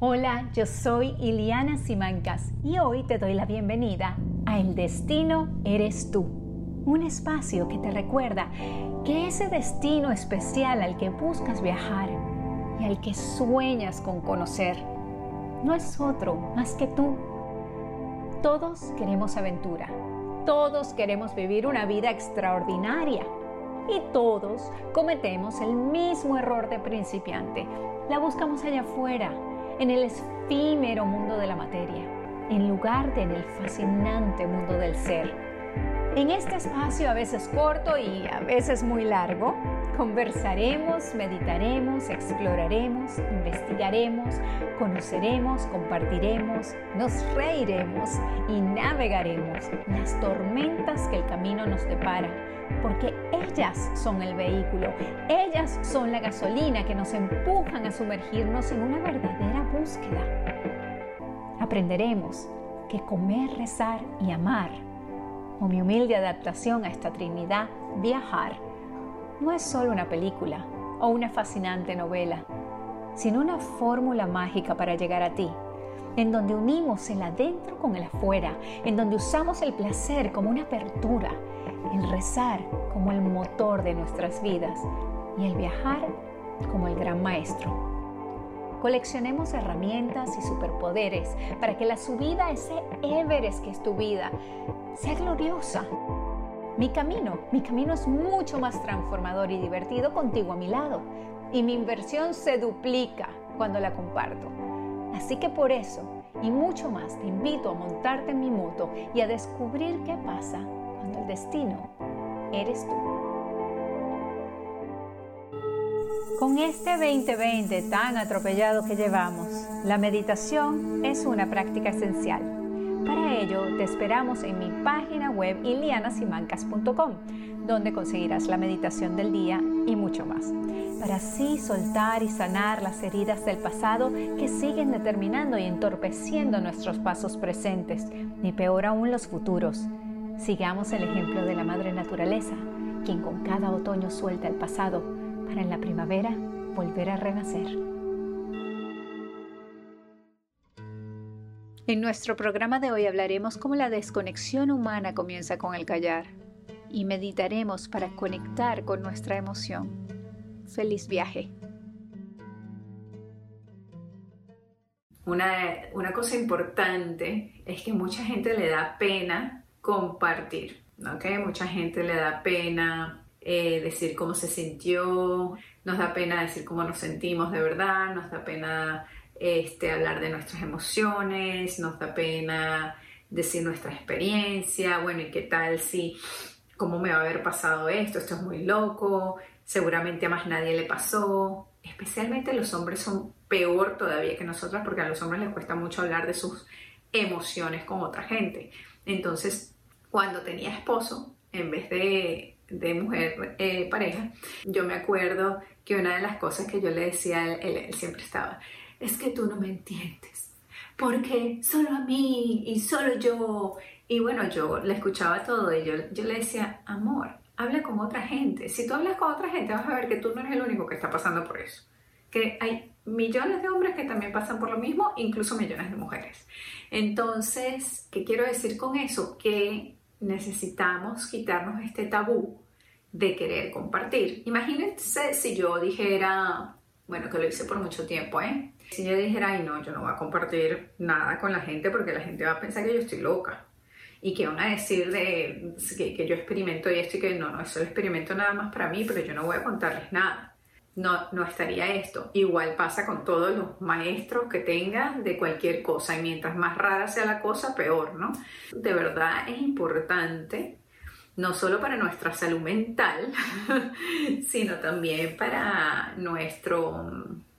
Hola, yo soy Iliana Simancas y hoy te doy la bienvenida a El Destino Eres Tú, un espacio que te recuerda que ese destino especial al que buscas viajar y al que sueñas con conocer no es otro más que tú. Todos queremos aventura, todos queremos vivir una vida extraordinaria y todos cometemos el mismo error de principiante. La buscamos allá afuera en el efímero mundo de la materia, en lugar de en el fascinante mundo del ser. En este espacio, a veces corto y a veces muy largo, conversaremos, meditaremos, exploraremos, investigaremos, conoceremos, compartiremos, nos reiremos y navegaremos las tormentas que el camino nos depara porque ellas son el vehículo, ellas son la gasolina que nos empujan a sumergirnos en una verdadera búsqueda. Aprenderemos que comer, rezar y amar, o mi humilde adaptación a esta Trinidad, viajar, no es solo una película o una fascinante novela, sino una fórmula mágica para llegar a ti en donde unimos el adentro con el afuera, en donde usamos el placer como una apertura, el rezar como el motor de nuestras vidas y el viajar como el gran maestro. Coleccionemos herramientas y superpoderes para que la subida a ese Everest que es tu vida sea gloriosa. Mi camino, mi camino es mucho más transformador y divertido contigo a mi lado y mi inversión se duplica cuando la comparto. Así que por eso y mucho más te invito a montarte en mi moto y a descubrir qué pasa cuando el destino eres tú. Con este 2020 tan atropellado que llevamos, la meditación es una práctica esencial. Para ello, te esperamos en mi página web ilianasimancas.com, donde conseguirás la meditación del día y mucho más para así soltar y sanar las heridas del pasado que siguen determinando y entorpeciendo nuestros pasos presentes, ni peor aún los futuros. Sigamos el ejemplo de la Madre Naturaleza, quien con cada otoño suelta el pasado para en la primavera volver a renacer. En nuestro programa de hoy hablaremos cómo la desconexión humana comienza con el callar y meditaremos para conectar con nuestra emoción feliz viaje. Una, cosa importante es que mucha gente le da pena compartir, ¿ok? Mucha gente le da pena eh, decir cómo se sintió, nos da pena decir cómo nos sentimos de verdad, nos da pena este, hablar de nuestras emociones, nos da pena decir nuestra experiencia, bueno, ¿y qué tal si, cómo me va a haber pasado esto? Esto es muy loco, seguramente a más nadie le pasó. Especialmente los hombres son peor todavía que nosotras porque a los hombres les cuesta mucho hablar de sus emociones con otra gente. Entonces, cuando tenía esposo, en vez de, de mujer eh, pareja, yo me acuerdo que una de las cosas que yo le decía a él, siempre estaba, es que tú no me entiendes, porque solo a mí y solo yo. Y bueno, yo le escuchaba todo y yo, yo le decía, amor, habla con otra gente. Si tú hablas con otra gente, vas a ver que tú no eres el único que está pasando por eso. Que hay millones de hombres que también pasan por lo mismo, incluso millones de mujeres. Entonces, ¿qué quiero decir con eso? Que necesitamos quitarnos este tabú de querer compartir. Imagínense si yo dijera, bueno, que lo hice por mucho tiempo, ¿eh? Si yo dijera, ay no, yo no voy a compartir nada con la gente porque la gente va a pensar que yo estoy loca y que van a decir de, que, yo experimento esto y que no, no, eso lo experimento nada más para mí, pero yo no voy a contarles nada. No, no estaría esto. Igual pasa con todos los maestros que tengan de cualquier cosa y mientras más rara sea la cosa, peor, ¿no? De verdad es importante, no solo para nuestra salud mental, sino también para nuestro,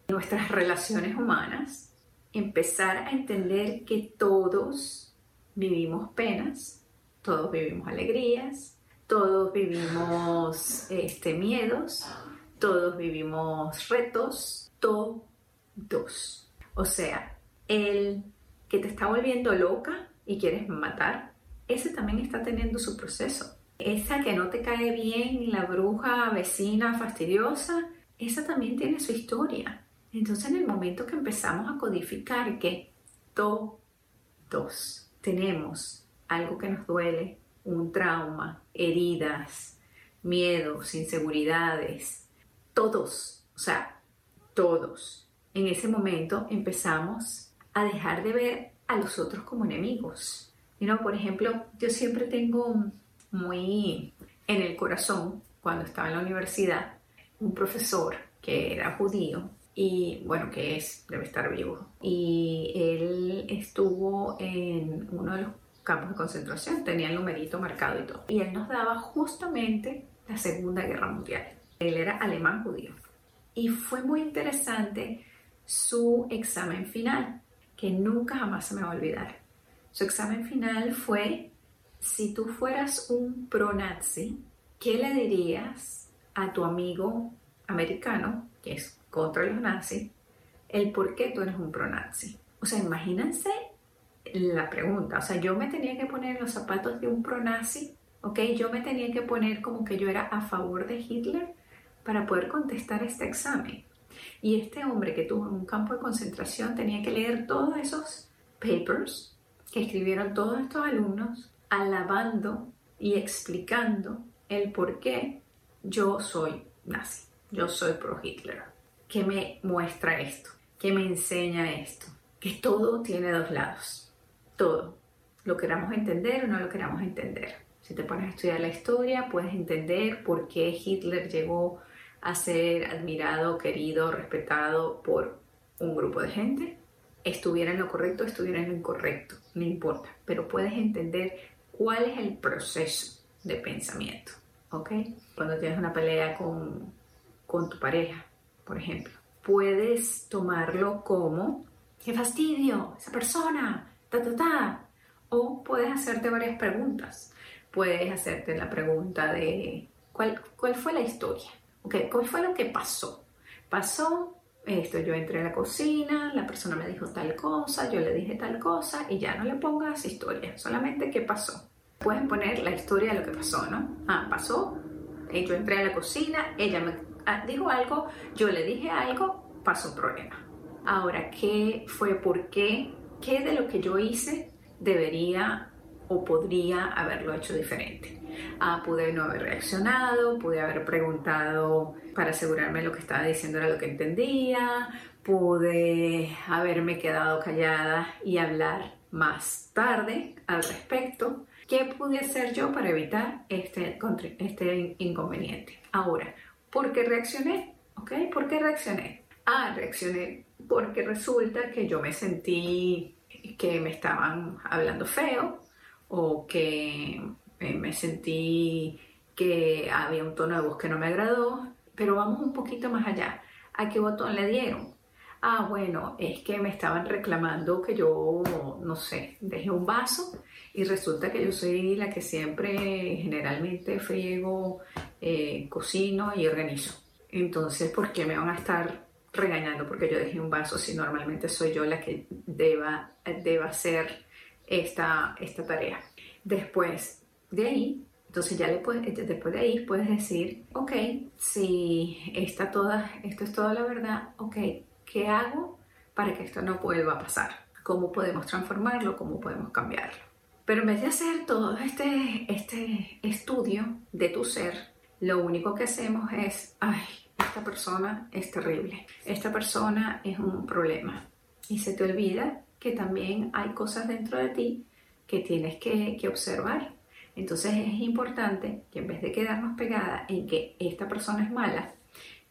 nuestras relaciones humanas, empezar a entender que todos vivimos penas, todos vivimos alegrías, todos vivimos este, miedos, todos vivimos retos, todos. O sea, el que te está volviendo loca y quieres matar, ese también está teniendo su proceso. Esa que no te cae bien, la bruja vecina fastidiosa, esa también tiene su historia. Entonces en el momento que empezamos a codificar que todos tenemos algo que nos duele, un trauma, heridas, miedos, inseguridades, todos, o sea, todos. En ese momento empezamos a dejar de ver a los otros como enemigos. Por ejemplo, yo siempre tengo muy en el corazón, cuando estaba en la universidad, un profesor que era judío y bueno, que es, debe estar vivo. Y él estuvo en uno de los campos de concentración, tenía el numerito marcado y todo. Y él nos daba justamente la Segunda Guerra Mundial. Él era alemán judío. Y fue muy interesante su examen final, que nunca jamás se me va a olvidar. Su examen final fue, si tú fueras un pro-nazi, ¿qué le dirías a tu amigo americano, que es contra los nazis, el por qué tú eres un pro-nazi? O sea, imagínense la pregunta. O sea, yo me tenía que poner en los zapatos de un pro-nazi, ¿ok? Yo me tenía que poner como que yo era a favor de Hitler para poder contestar este examen. Y este hombre que tuvo en un campo de concentración tenía que leer todos esos papers que escribieron todos estos alumnos alabando y explicando el por qué yo soy nazi, yo soy pro Hitler. ¿Qué me muestra esto? ¿Qué me enseña esto? Que todo tiene dos lados. Todo. Lo queramos entender o no lo queramos entender. Si te pones a estudiar la historia, puedes entender por qué Hitler llegó a ser admirado, querido, respetado por un grupo de gente. Estuviera en lo correcto, estuviera en lo incorrecto, no importa. Pero puedes entender cuál es el proceso de pensamiento. ¿Ok? Cuando tienes una pelea con, con tu pareja, por ejemplo, puedes tomarlo como, qué fastidio, esa persona, ta, ta, ta. O puedes hacerte varias preguntas. Puedes hacerte la pregunta de, ¿cuál, cuál fue la historia? ¿Okay? ¿Cuál fue lo que pasó? Pasó esto, yo entré a la cocina, la persona me dijo tal cosa, yo le dije tal cosa y ya no le pongas historia, solamente qué pasó. Puedes poner la historia de lo que pasó, ¿no? Ah, pasó, eh, yo entré a la cocina, ella me ah, dijo algo, yo le dije algo, pasó un problema. Ahora, ¿qué fue? ¿Por qué? ¿Qué de lo que yo hice debería o podría haberlo hecho diferente? Ah, pude no haber reaccionado, pude haber preguntado para asegurarme lo que estaba diciendo era lo que entendía, pude haberme quedado callada y hablar más tarde al respecto. ¿Qué pude hacer yo para evitar este, este inconveniente? Ahora, ¿por qué reaccioné? ¿Ok? ¿Por qué reaccioné? Ah, reaccioné porque resulta que yo me sentí que me estaban hablando feo o que eh, me sentí que había un tono de voz que no me agradó, pero vamos un poquito más allá. ¿A qué botón le dieron? Ah, bueno, es que me estaban reclamando que yo, no sé, dejé un vaso y resulta que yo soy la que siempre, generalmente, friego, eh, cocino y organizo. Entonces, ¿por qué me van a estar regañando porque yo dejé un vaso si normalmente soy yo la que deba, deba hacer esta, esta tarea? Después, de ahí, entonces ya le puedes, este, después de ahí puedes decir, ok, si está toda, esto es toda la verdad, ok, ¿qué hago para que esto no vuelva a pasar? ¿Cómo podemos transformarlo? ¿Cómo podemos cambiarlo? Pero en vez de hacer todo este, este estudio de tu ser, lo único que hacemos es, ay, esta persona es terrible, esta persona es un problema. Y se te olvida que también hay cosas dentro de ti que tienes que, que observar entonces es importante que en vez de quedarnos pegada en que esta persona es mala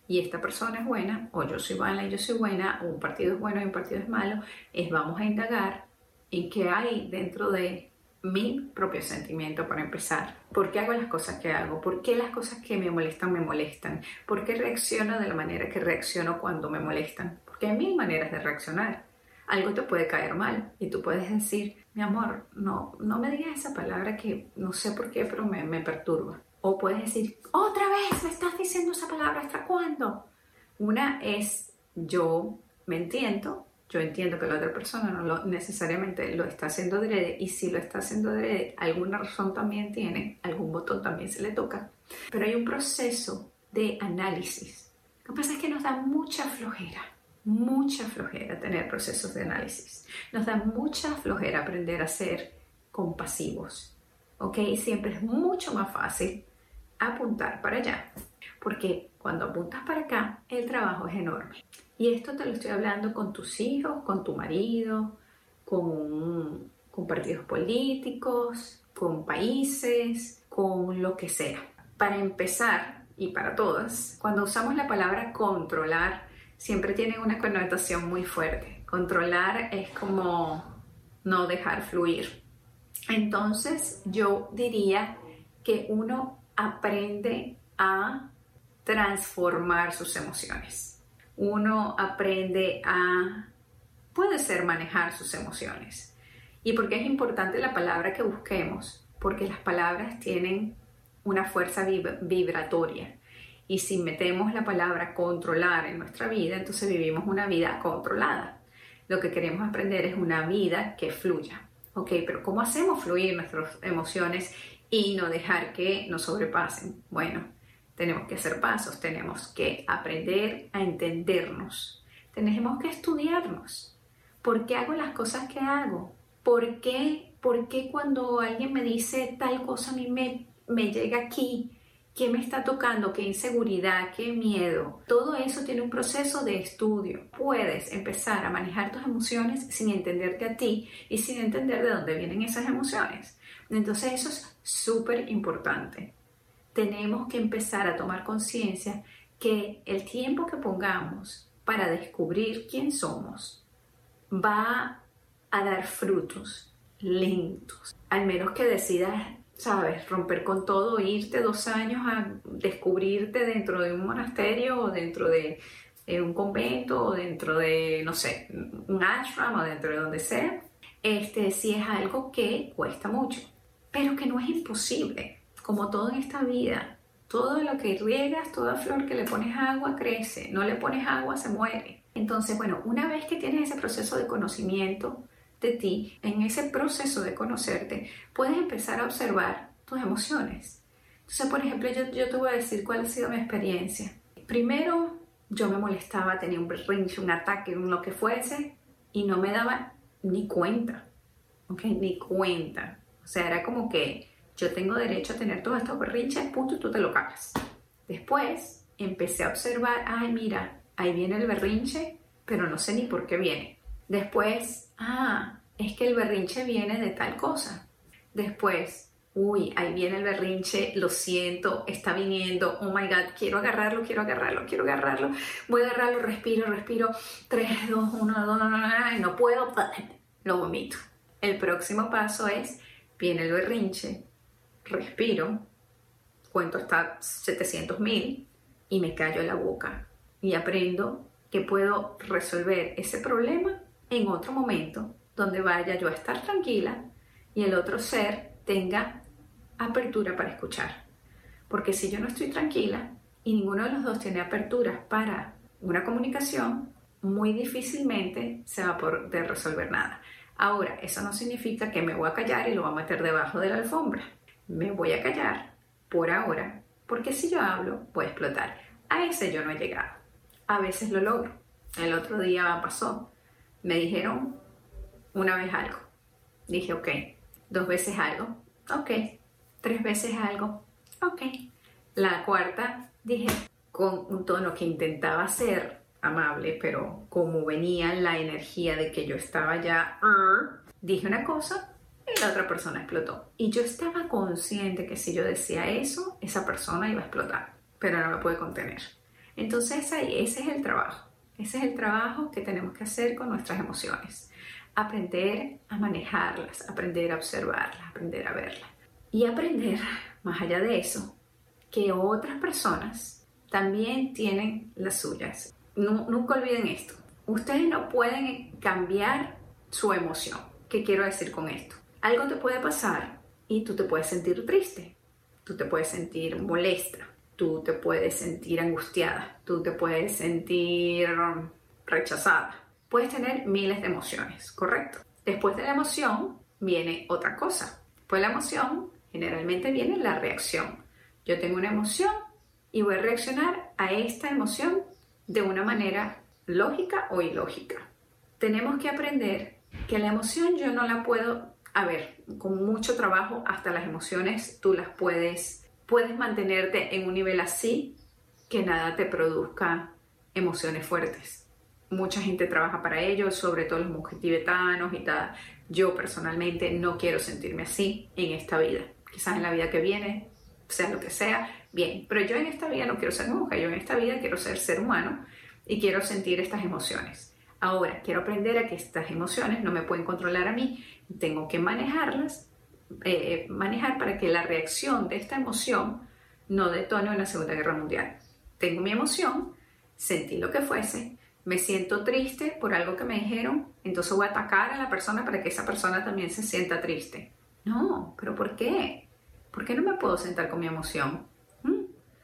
y esta persona es buena, o yo soy mala y yo soy buena, o un partido es bueno y un partido es malo, es vamos a indagar en qué hay dentro de mi propio sentimiento para empezar. ¿Por qué hago las cosas que hago? ¿Por qué las cosas que me molestan me molestan? ¿Por qué reacciono de la manera que reacciono cuando me molestan? Porque hay mil maneras de reaccionar algo te puede caer mal y tú puedes decir, mi amor, no, no me digas esa palabra que no sé por qué, pero me, me perturba. O puedes decir, otra vez me estás diciendo esa palabra, ¿hasta cuándo? Una es, yo me entiendo, yo entiendo que la otra persona no lo, necesariamente lo está haciendo adrede y si lo está haciendo adrede, alguna razón también tiene, algún botón también se le toca, pero hay un proceso de análisis. Lo que pasa es que nos da mucha flojera mucha flojera tener procesos de análisis. Nos da mucha flojera aprender a ser compasivos. ¿Ok? Siempre es mucho más fácil apuntar para allá. Porque cuando apuntas para acá, el trabajo es enorme. Y esto te lo estoy hablando con tus hijos, con tu marido, con, con partidos políticos, con países, con lo que sea. Para empezar, y para todas, cuando usamos la palabra controlar, siempre tiene una connotación muy fuerte. Controlar es como no dejar fluir. Entonces yo diría que uno aprende a transformar sus emociones. Uno aprende a, puede ser manejar sus emociones. ¿Y por qué es importante la palabra que busquemos? Porque las palabras tienen una fuerza vibratoria. Y si metemos la palabra controlar en nuestra vida, entonces vivimos una vida controlada. Lo que queremos aprender es una vida que fluya. Ok, pero ¿cómo hacemos fluir nuestras emociones y no dejar que nos sobrepasen? Bueno, tenemos que hacer pasos, tenemos que aprender a entendernos, tenemos que estudiarnos. ¿Por qué hago las cosas que hago? ¿Por qué, por qué cuando alguien me dice tal cosa a mí me, me llega aquí? ¿Qué me está tocando? ¿Qué inseguridad? ¿Qué miedo? Todo eso tiene un proceso de estudio. Puedes empezar a manejar tus emociones sin entenderte a ti y sin entender de dónde vienen esas emociones. Entonces eso es súper importante. Tenemos que empezar a tomar conciencia que el tiempo que pongamos para descubrir quién somos va a dar frutos lentos, al menos que decidas ¿sabes? Romper con todo, irte dos años a descubrirte dentro de un monasterio o dentro de un convento o dentro de, no sé, un ashram o dentro de donde sea, este sí es algo que cuesta mucho, pero que no es imposible, como todo en esta vida. Todo lo que riegas, toda flor que le pones agua crece, no le pones agua se muere. Entonces, bueno, una vez que tienes ese proceso de conocimiento, de ti, en ese proceso de conocerte, puedes empezar a observar tus emociones. Entonces, por ejemplo, yo, yo te voy a decir cuál ha sido mi experiencia. Primero, yo me molestaba, tenía un berrinche, un ataque, un lo que fuese, y no me daba ni cuenta, ¿ok? Ni cuenta. O sea, era como que yo tengo derecho a tener todos estos berrinches, punto, y tú te lo cagas. Después empecé a observar, ay, mira, ahí viene el berrinche, pero no sé ni por qué viene. Después, ah, es que el berrinche viene de tal cosa. Después, uy, ahí viene el berrinche, lo siento, está viniendo, oh my god, quiero agarrarlo, quiero agarrarlo, quiero agarrarlo, voy a agarrarlo, respiro, respiro, 3, 2, 1, 2, no, no puedo, lo vomito. El próximo paso es, viene el berrinche, respiro, cuento hasta 700 mil y me callo la boca y aprendo que puedo resolver ese problema en otro momento donde vaya yo a estar tranquila y el otro ser tenga apertura para escuchar. Porque si yo no estoy tranquila y ninguno de los dos tiene apertura para una comunicación, muy difícilmente se va a poder resolver nada. Ahora, eso no significa que me voy a callar y lo voy a meter debajo de la alfombra. Me voy a callar por ahora, porque si yo hablo, voy a explotar. A ese yo no he llegado. A veces lo logro. El otro día pasó me dijeron una vez algo. Dije, ok. Dos veces algo. Ok. Tres veces algo. Ok. La cuarta dije con un tono que intentaba ser amable, pero como venía la energía de que yo estaba ya, dije una cosa y la otra persona explotó. Y yo estaba consciente que si yo decía eso, esa persona iba a explotar, pero no me pude contener. Entonces ahí, ese es el trabajo. Ese es el trabajo que tenemos que hacer con nuestras emociones. Aprender a manejarlas, aprender a observarlas, aprender a verlas. Y aprender, más allá de eso, que otras personas también tienen las suyas. nunca olviden esto. Ustedes no pueden cambiar su emoción. ¿Qué quiero decir con esto? Algo te puede pasar y tú te puedes sentir triste, tú te puedes sentir molesta, tú te puedes sentir angustiada, tú te puedes sentir rechazada. Puedes tener miles de emociones, ¿correcto? Después de la emoción viene otra cosa. Después de la emoción generalmente viene la reacción. Yo tengo una emoción y voy a reaccionar a esta emoción de una manera lógica o ilógica. Tenemos que aprender que la emoción yo no la puedo, a ver, con mucho trabajo hasta las emociones tú las puedes, puedes mantenerte en un nivel así que nada te produzca emociones fuertes. Mucha gente trabaja para ello, sobre todo los monjes tibetanos y tal. Yo personalmente no quiero sentirme así en esta vida. Quizás en la vida que viene, sea lo que sea, bien. Pero yo en esta vida no quiero ser monja, yo en esta vida quiero ser ser humano y quiero sentir estas emociones. Ahora, quiero aprender a que estas emociones no me pueden controlar a mí, tengo que manejarlas, eh, manejar para que la reacción de esta emoción no detone una Segunda Guerra Mundial. Tengo mi emoción, sentí lo que fuese, me siento triste por algo que me dijeron, entonces voy a atacar a la persona para que esa persona también se sienta triste. No, pero ¿por qué? ¿Por qué no me puedo sentar con mi emoción?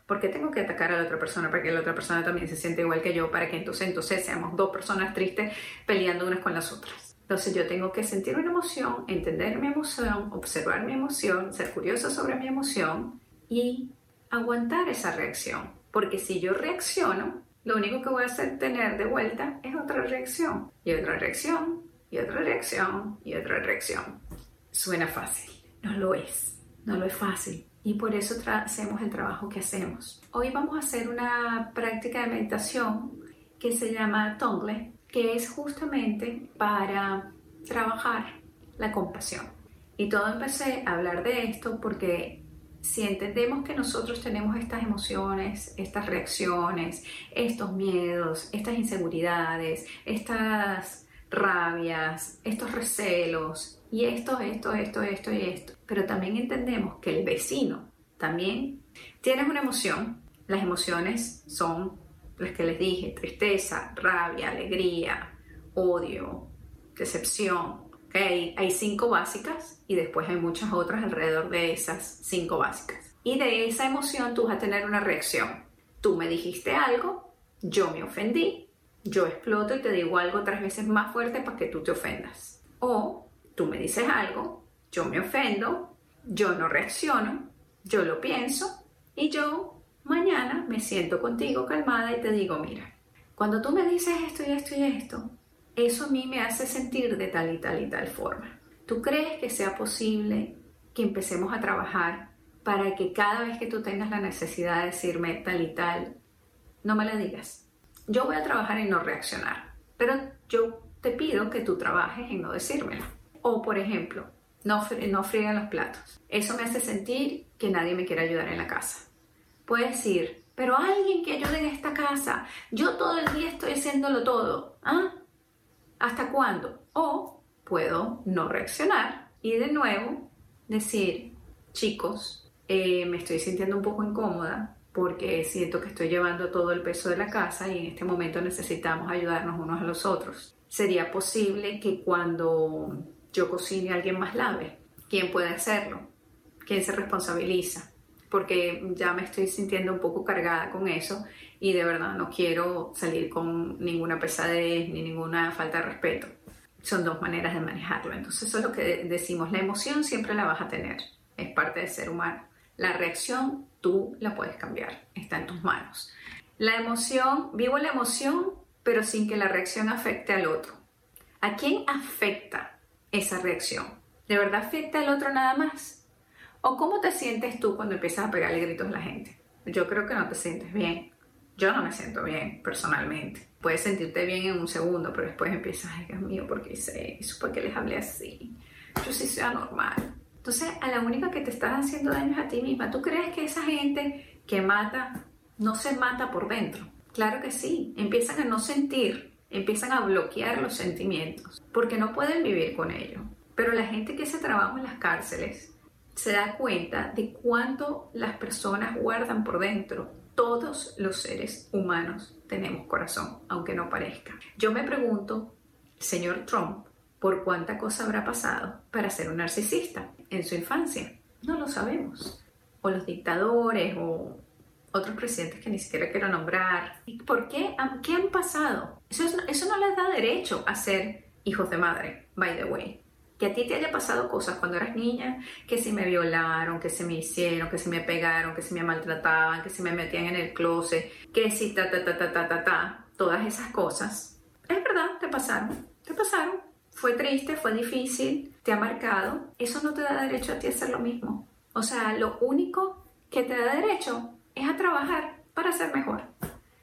¿Por qué tengo que atacar a la otra persona para que la otra persona también se sienta igual que yo? Para que entonces, entonces seamos dos personas tristes peleando unas con las otras. Entonces yo tengo que sentir una emoción, entender mi emoción, observar mi emoción, ser curiosa sobre mi emoción y aguantar esa reacción. Porque si yo reacciono, lo único que voy a hacer tener de vuelta es otra reacción, y otra reacción, y otra reacción, y otra reacción. Suena fácil, no lo es, no lo es fácil y por eso hacemos el trabajo que hacemos. Hoy vamos a hacer una práctica de meditación que se llama Tongle, que es justamente para trabajar la compasión. Y todo empecé a hablar de esto porque si entendemos que nosotros tenemos estas emociones, estas reacciones, estos miedos, estas inseguridades, estas rabias, estos recelos, y esto, esto, esto, esto y esto. Pero también entendemos que el vecino también tiene una emoción. Las emociones son las que les dije, tristeza, rabia, alegría, odio, decepción. ¿okay? Hay cinco básicas y después hay muchas otras alrededor de esas cinco básicas. Y de esa emoción tú vas a tener una reacción. Tú me dijiste algo, yo me ofendí, yo exploto y te digo algo tres veces más fuerte para que tú te ofendas. O tú me dices algo, yo me ofendo, yo no reacciono, yo lo pienso y yo mañana me siento contigo calmada y te digo, mira, cuando tú me dices esto y esto y esto, eso a mí me hace sentir de tal y tal y tal forma. ¿Tú crees que sea posible que empecemos a trabajar para que cada vez que tú tengas la necesidad de decirme tal y tal, no me la digas? Yo voy a trabajar en no reaccionar, pero yo te pido que tú trabajes en no decírmelo. O, por ejemplo, no, no friegan los platos. Eso me hace sentir que nadie me quiere ayudar en la casa. Puedes decir, pero alguien que ayude en esta casa. Yo todo el día estoy haciéndolo todo. ¿Ah? ¿Hasta cuándo? O puedo no reaccionar y de nuevo decir, chicos, eh, me estoy sintiendo un poco incómoda porque siento que estoy llevando todo el peso de la casa y en este momento necesitamos ayudarnos unos a los otros. Sería posible que cuando yo cocine alguien más lave. ¿Quién puede hacerlo? ¿Quién se responsabiliza? Porque ya me estoy sintiendo un poco cargada con eso y de verdad no quiero salir con ninguna pesadez ni ninguna falta de respeto. Son dos maneras de manejarlo. Entonces eso es lo que decimos. La emoción siempre la vas a tener. Es parte del ser humano. La reacción tú la puedes cambiar. Está en tus manos. La emoción, vivo la emoción, pero sin que la reacción afecte al otro. ¿A quién afecta esa reacción? ¿De verdad afecta al otro nada más? ¿O cómo te sientes tú cuando empiezas a pegarle gritos a la gente? Yo creo que no te sientes bien. Yo no me siento bien, personalmente. Puedes sentirte bien en un segundo, pero después empiezas, ay Dios mío, ¿por qué hice eso? ¿Por qué les hablé así? Yo sí soy anormal. Entonces, a la única que te estás haciendo daño es a ti misma. ¿Tú crees que esa gente que mata no se mata por dentro? Claro que sí. Empiezan a no sentir empiezan a bloquear los sentimientos porque no pueden vivir con ello. Pero la gente que se trabaja en las cárceles se da cuenta de cuánto las personas guardan por dentro. Todos los seres humanos tenemos corazón, aunque no parezca. Yo me pregunto, señor Trump, ¿por cuánta cosa habrá pasado para ser un narcisista en su infancia? No lo sabemos. O los dictadores o otros presidentes que ni siquiera quiero nombrar. ¿Por qué? ¿Qué han pasado? Eso, eso no les da derecho a ser hijos de madre, by the way. Que a ti te haya pasado cosas cuando eras niña, que si me violaron, que se me hicieron, que se me pegaron, que se me maltrataban, que se me metían en el closet, que si ta ta ta ta ta ta ta. todas esas cosas, es verdad, te pasaron, te pasaron. Fue triste, fue difícil, te ha marcado. Eso no te da derecho a ti a hacer lo mismo. O sea, lo único que te da derecho es a trabajar para ser mejor,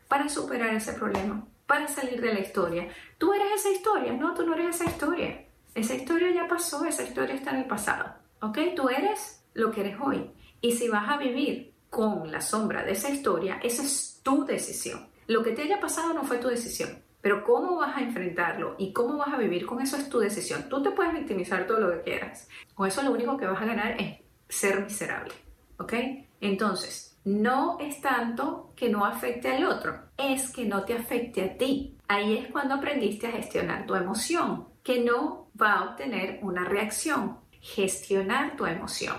para superar ese problema, para salir de la historia. Tú eres esa historia, no, tú no eres esa historia. Esa historia ya pasó, esa historia está en el pasado. ¿Ok? Tú eres lo que eres hoy. Y si vas a vivir con la sombra de esa historia, esa es tu decisión. Lo que te haya pasado no fue tu decisión. Pero cómo vas a enfrentarlo y cómo vas a vivir con eso es tu decisión. Tú te puedes victimizar todo lo que quieras. Con eso lo único que vas a ganar es ser miserable. ¿Ok? Entonces, no es tanto que no afecte al otro, es que no te afecte a ti. Ahí es cuando aprendiste a gestionar tu emoción, que no va a obtener una reacción. Gestionar tu emoción.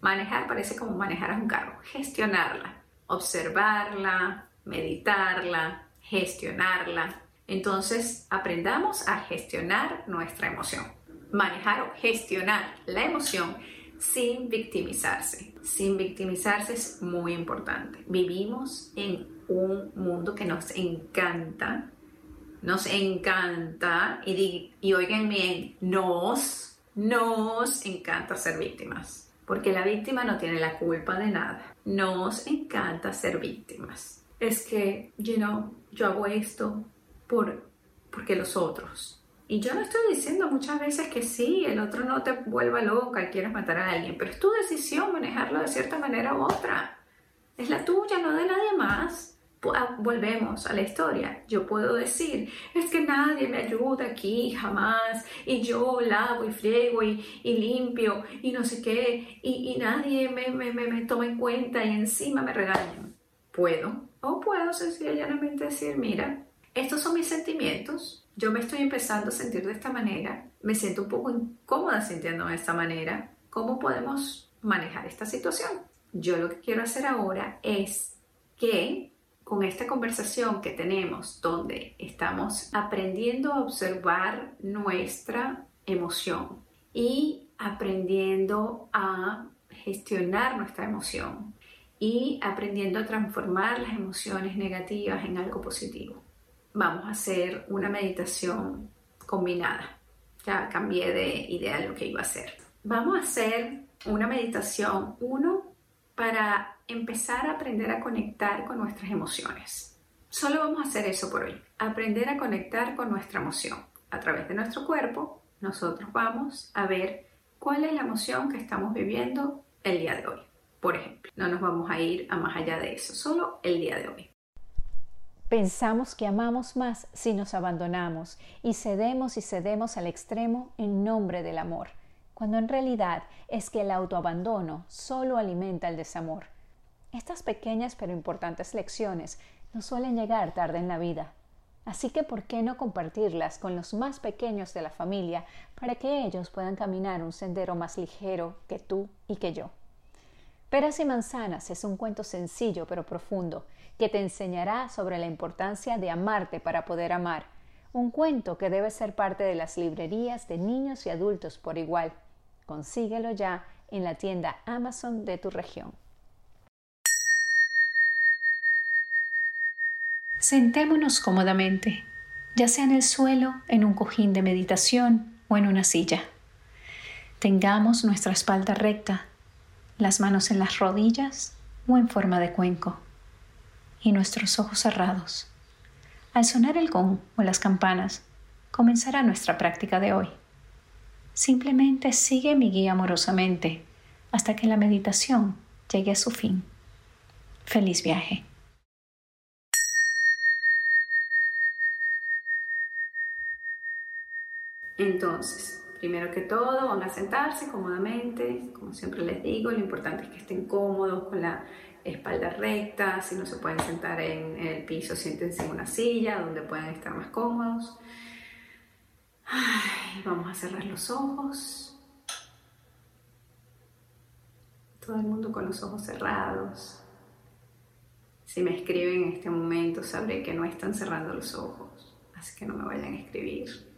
Manejar parece como manejar a un carro. Gestionarla, observarla, meditarla, gestionarla. Entonces, aprendamos a gestionar nuestra emoción. Manejar o gestionar la emoción sin victimizarse. Sin victimizarse es muy importante. Vivimos en un mundo que nos encanta, nos encanta, y, oigan bien, nos, nos encanta ser víctimas. Porque la víctima no tiene la culpa de nada. Nos encanta ser víctimas. Es que, you know, yo hago esto por, porque los otros y yo no estoy diciendo muchas veces que sí, el otro no te vuelva loca y quieras matar a alguien, pero es tu decisión manejarlo de cierta manera u otra. Es la tuya, no de nadie más. Ah, volvemos a la historia. Yo puedo decir, es que nadie me ayuda aquí jamás, y yo lavo y friego y, limpio y no sé qué, y, nadie me, me, me, toma en cuenta y encima me regañan. Puedo, o puedo sencillamente decir, mira, estos son mis sentimientos, yo me estoy empezando a sentir de esta manera, me siento un poco incómoda sintiéndome de esta manera, ¿cómo podemos manejar esta situación? Yo lo que quiero hacer ahora es que con esta conversación que tenemos, donde estamos aprendiendo a observar nuestra emoción y aprendiendo a gestionar nuestra emoción y aprendiendo a transformar las emociones negativas en algo positivo vamos a hacer una meditación combinada. Ya cambié de idea de lo que iba a hacer. Vamos a hacer una meditación, uno, para empezar a aprender a conectar con nuestras emociones. Solo vamos a hacer eso por hoy, aprender a conectar con nuestra emoción. A través de nuestro cuerpo, nosotros vamos a ver cuál es la emoción que estamos viviendo el día de hoy. Por ejemplo, no nos vamos a ir a más allá de eso, solo el día de hoy. Pensamos que amamos más si nos abandonamos y cedemos y cedemos al extremo en nombre del amor, cuando en realidad es que el autoabandono solo alimenta el desamor. Estas pequeñas pero importantes lecciones no suelen llegar tarde en la vida. Así que, ¿por qué no compartirlas con los más pequeños de la familia para que ellos puedan caminar un sendero más ligero que tú y que yo? Peras y manzanas es un cuento sencillo pero profundo que te enseñará sobre la importancia de amarte para poder amar. Un cuento que debe ser parte de las librerías de niños y adultos por igual. Consíguelo ya en la tienda Amazon de tu región. Sentémonos cómodamente, ya sea en el suelo, en un cojín de meditación o en una silla. Tengamos nuestra espalda recta las manos en las rodillas o en forma de cuenco, y nuestros ojos cerrados. Al sonar el gong o las campanas, comenzará nuestra práctica de hoy. Simplemente sigue mi guía amorosamente hasta que la meditación llegue a su fin. Feliz viaje. Entonces, Primero que todo, van a sentarse cómodamente, como siempre les digo, lo importante es que estén cómodos con la espalda recta, si no se pueden sentar en, el piso, siéntense en una silla donde puedan estar más cómodos. vamos a cerrar los ojos. Todo el mundo con los ojos cerrados. Si me escriben en este momento, sabré que no están cerrando los ojos, así que no me vayan a escribir.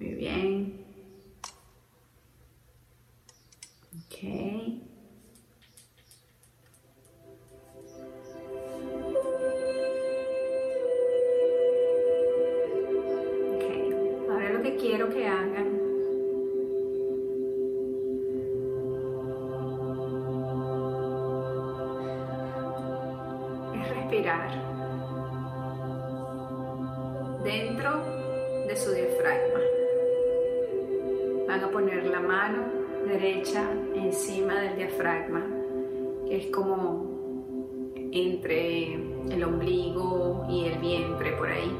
Muy bien. Ok. Okay. Ahora lo que quiero que hagan encima del diafragma, que es como entre el ombligo y el vientre por ahí.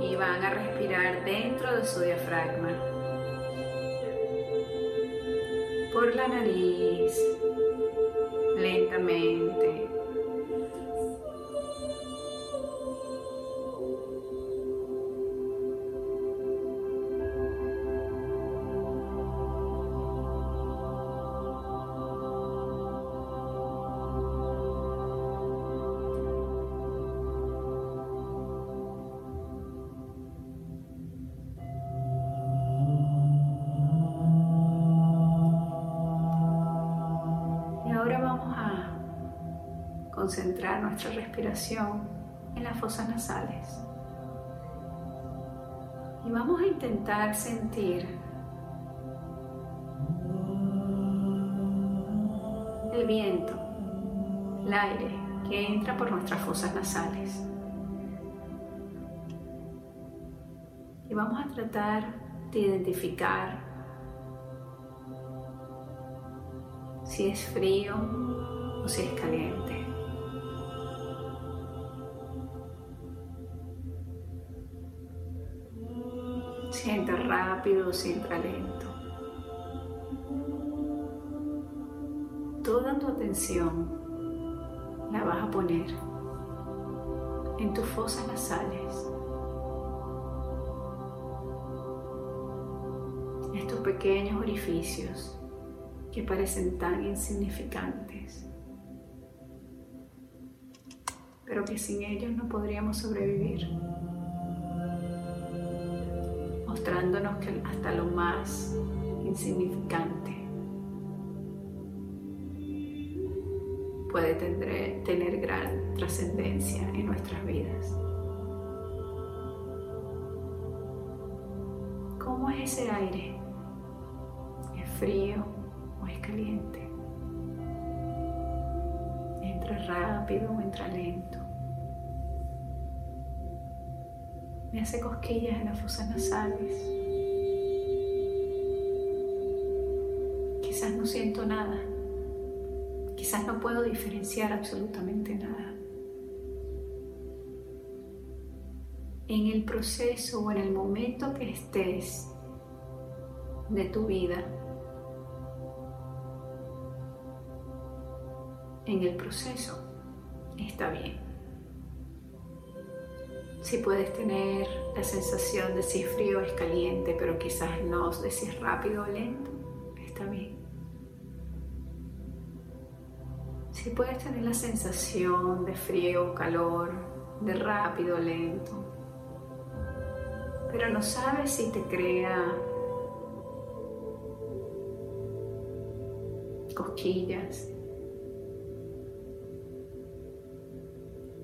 Y van a respirar dentro de su diafragma. Por la nariz, lentamente. En las fosas nasales. Y vamos a intentar sentir el viento, el aire que entra por nuestras fosas nasales. Y vamos a tratar de identificar si es frío o si es caliente. Siente rápido, siente lento. Toda tu atención la vas a poner en tus fosas nasales. Estos pequeños orificios que parecen tan insignificantes, pero que sin ellos no podríamos sobrevivir mostrándonos que hasta lo más insignificante puede tener, tener gran trascendencia en nuestras vidas. ¿Cómo es ese aire? ¿Es frío o es caliente? ¿Entra rápido o entra lento? Me hace cosquillas en las fosas nasales. Quizás no siento nada. Quizás no puedo diferenciar absolutamente nada. En el proceso o en el momento que estés de tu vida, en el proceso está bien si puedes tener la sensación de si es frío o es caliente, pero quizás no de si es rápido o lento, está bien. Si puedes tener la sensación de frío o calor, de rápido o lento, pero no sabes si te crea cosquillas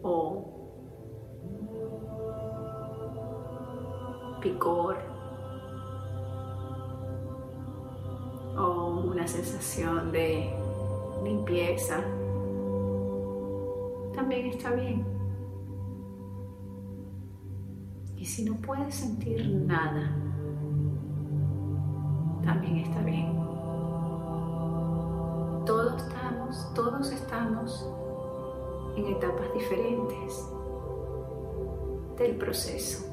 o picor o una sensación de limpieza, también está bien. Y si no puedes sentir nada, también está bien. Todos estamos, todos estamos en etapas diferentes del proceso.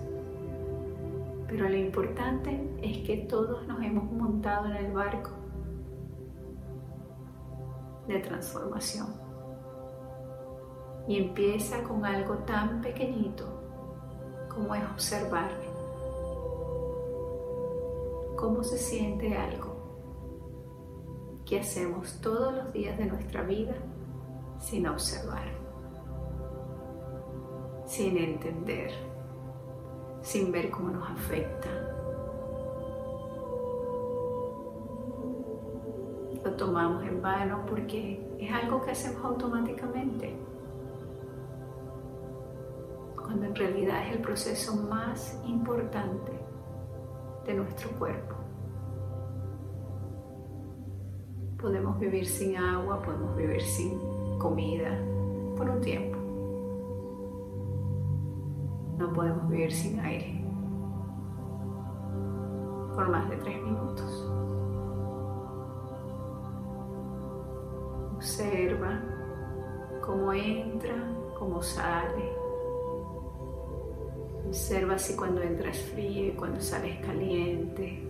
Pero lo importante es que todos nos hemos montado en el barco de transformación. Y empieza con algo tan pequeñito como es observar cómo se siente algo que hacemos todos los días de nuestra vida sin observar, sin entender sin ver cómo nos afecta. Lo tomamos en vano porque es algo que hacemos automáticamente. cuando en realidad es el proceso más importante de nuestro cuerpo. Podemos vivir sin agua, podemos vivir sin comida por un tiempo. No podemos vivir sin aire por más de tres minutos. Observa cómo entra, cómo sale. Observa si cuando entra es frío y cuando sale es caliente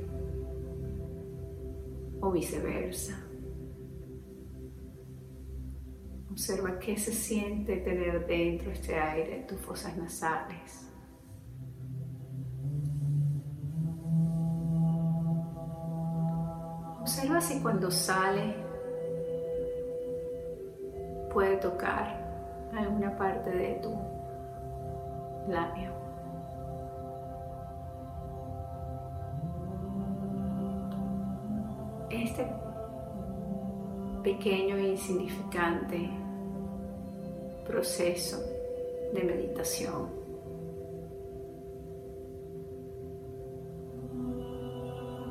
o viceversa. Observa qué se siente tener dentro este aire tus fosas nasales. Observa si cuando sale puede tocar alguna parte de tu labio. Este pequeño e insignificante proceso de meditación.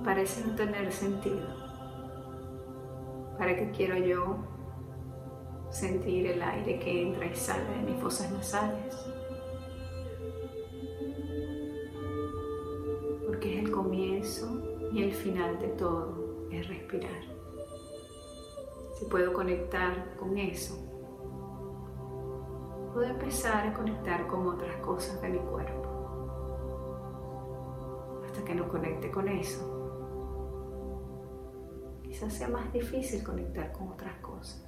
Parece no tener sentido. ¿Para qué quiero yo sentir el aire que entra y sale de mis fosas nasales? Porque es el comienzo y el final de todo, es respirar. Si puedo conectar con eso, puedo empezar a conectar con otras cosas de mi cuerpo. Hasta que no conecte con eso, quizás sea más difícil conectar con otras cosas.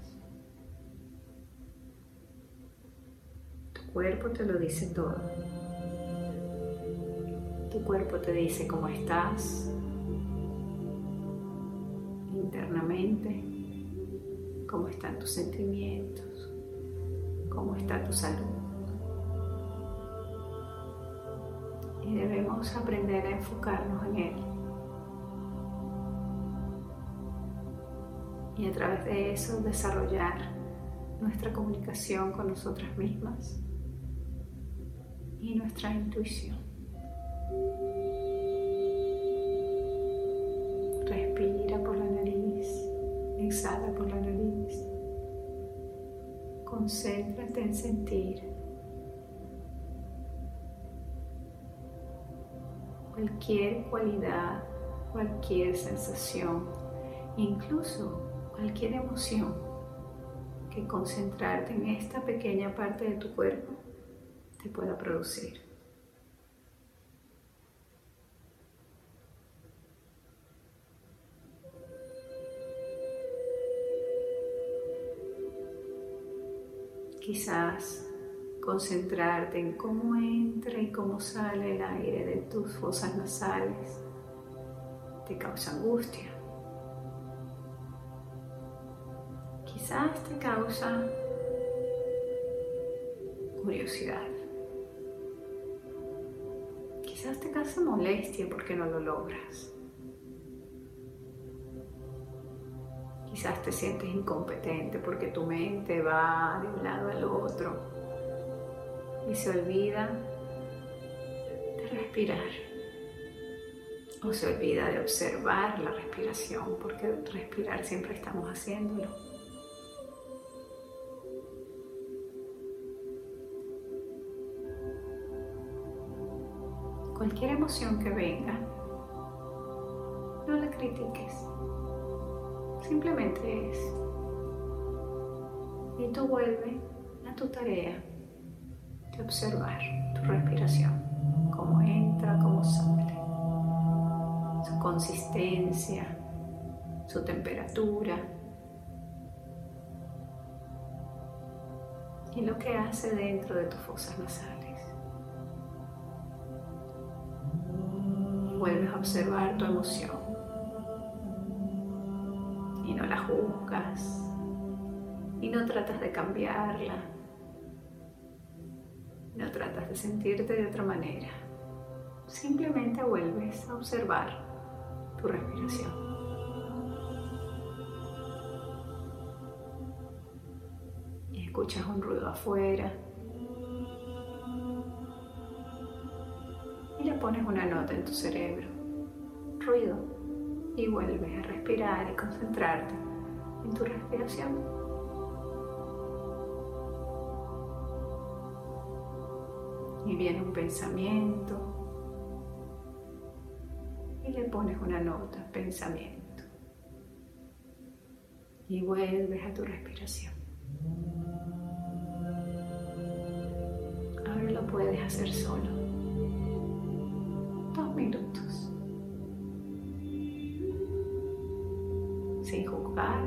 Tu cuerpo te lo dice todo. Tu cuerpo te dice cómo estás internamente, cómo están tus sentimientos está tu salud. Y debemos aprender a enfocarnos en él. Y a través de eso desarrollar nuestra comunicación con nosotras mismas y nuestra intuición. Cualquier cualidad, cualquier sensación, incluso cualquier emoción que concentrarte en esta pequeña parte de tu cuerpo te pueda producir. quizás concentrarte en cómo entra y cómo sale el aire de tus fosas nasales te causa angustia. Quizás te causa curiosidad. Quizás te causa molestia porque no lo logras. Quizás te sientes incompetente porque tu mente va de un lado al otro y se olvida de respirar o se olvida de observar la respiración porque respirar siempre estamos haciéndolo. Cualquier emoción que venga, no la critiques. Simplemente es. Y tú vuelves a tu tarea observar tu respiración, cómo entra, cómo sale, su consistencia, su temperatura y lo que hace dentro de tus fosas nasales. Vuelves a observar tu emoción no la juzgas y no tratas de cambiarla. No tratas de sentirte de otra manera. Simplemente vuelves a observar tu respiración. Y escuchas un ruido afuera. pones una nota en tu cerebro, ruido, y vuelves a respirar y concentrarte en tu respiración. Y viene un pensamiento y le pones una nota, pensamiento. Y vuelves a tu respiración. Ahora lo puedes hacer solo. Dos minutos. Sin juzgar,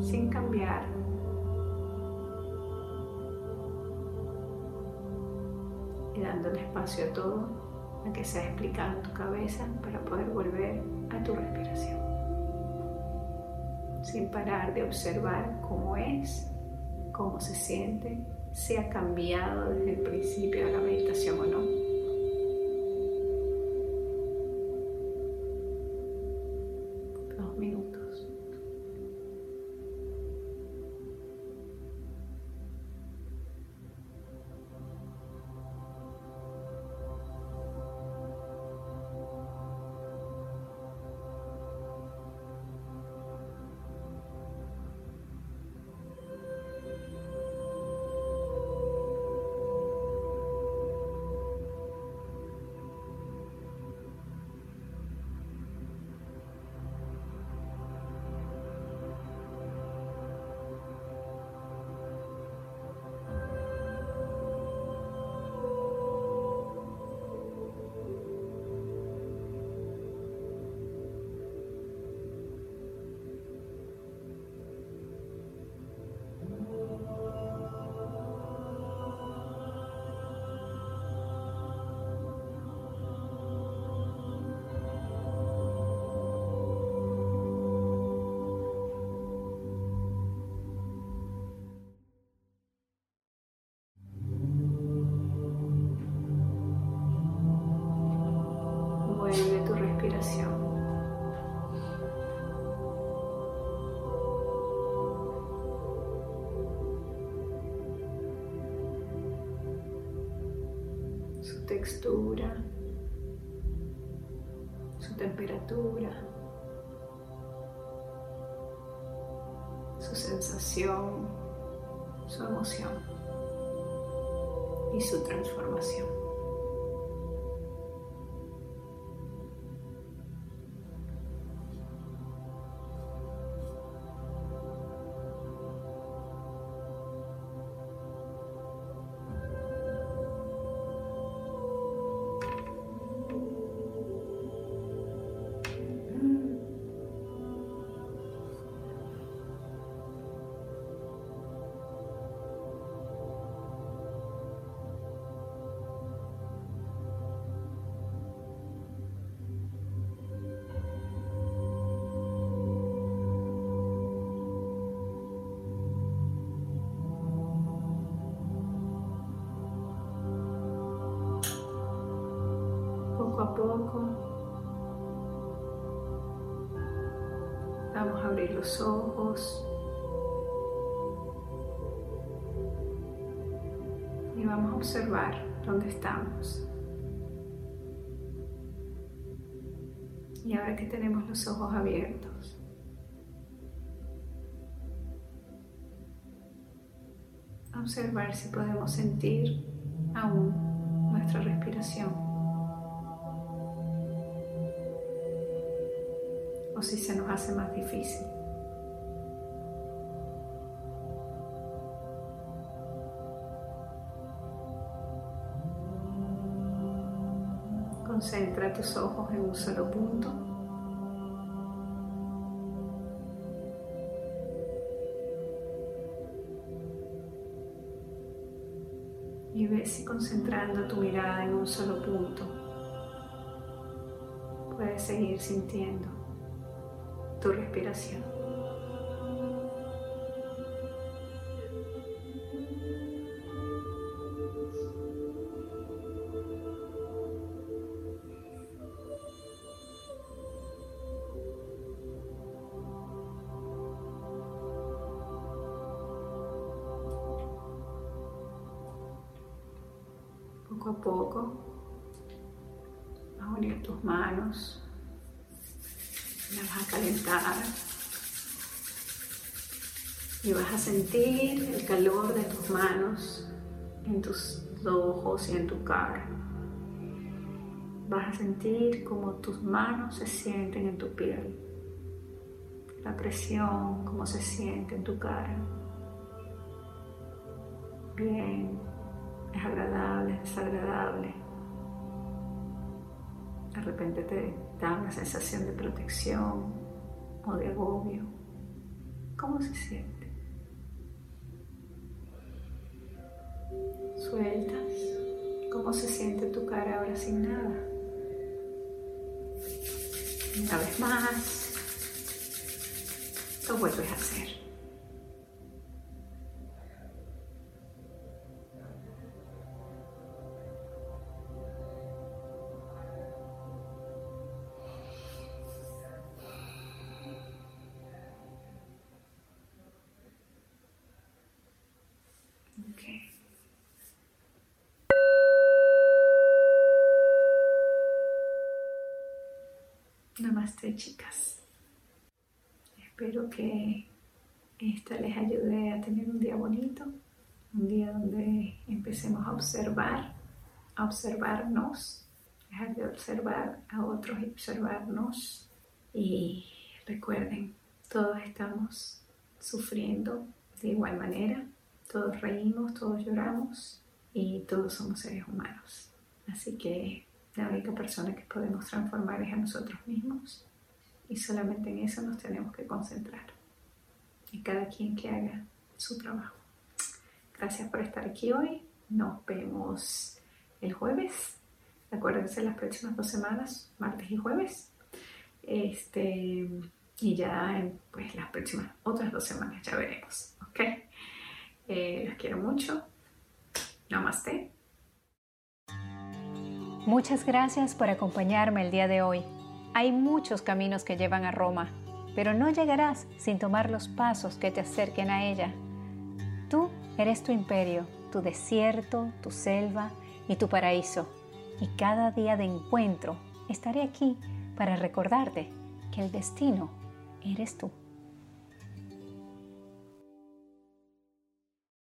sin cambiar. Y dándole espacio a todo a que sea explicado en tu cabeza para poder volver a tu respiración. Sin parar de observar cómo es, cómo se siente, si ha cambiado desde el principio de la meditación o no. Textura, su temperatura, su sensación, su emoción y su transformación. Ojos y vamos a observar dónde estamos. Y ahora que tenemos los ojos abiertos, observar si podemos sentir aún nuestra respiración. o si se nos hace más difícil. Concentra tus ojos en un solo punto. Y ve si concentrando tu mirada en un solo punto puedes seguir sintiendo tu respiración. Tus manos. Las vas a calentar. Y vas a sentir el calor de tus manos en tus ojos y en tu cara. Vas a sentir como tus manos se sienten en tu piel. La presión, cómo se siente en tu cara. Bien, es agradable, es desagradable. De repente te da una sensación de protección o de agobio. ¿Cómo se siente? Sueltas. ¿Cómo se siente tu cara ahora sin nada? Una vez más, lo vuelves a hacer. Namaste chicas. Espero que esta les ayude a tener un día bonito, un día donde empecemos a observar, a observarnos, dejar de observar a otros y observarnos. Y recuerden, todos estamos sufriendo de igual manera, todos reímos, todos lloramos y todos somos seres humanos. Así que la única persona que podemos transformar es a nosotros mismos y solamente en eso nos tenemos que concentrar. Y cada quien que haga su trabajo. Gracias por estar aquí hoy. Nos vemos el jueves. Acuérdense las próximas dos semanas, martes y jueves. Este, y ya en pues, las próximas otras dos semanas ya veremos. ¿Ok? Eh, los quiero mucho. Namaste. Muchas gracias por acompañarme el día de hoy. Hay muchos caminos que llevan a Roma, pero no llegarás sin tomar los pasos que te acerquen a ella. Tú eres tu imperio, tu desierto, tu selva y tu paraíso. Y cada día de encuentro estaré aquí para recordarte que el destino eres tú.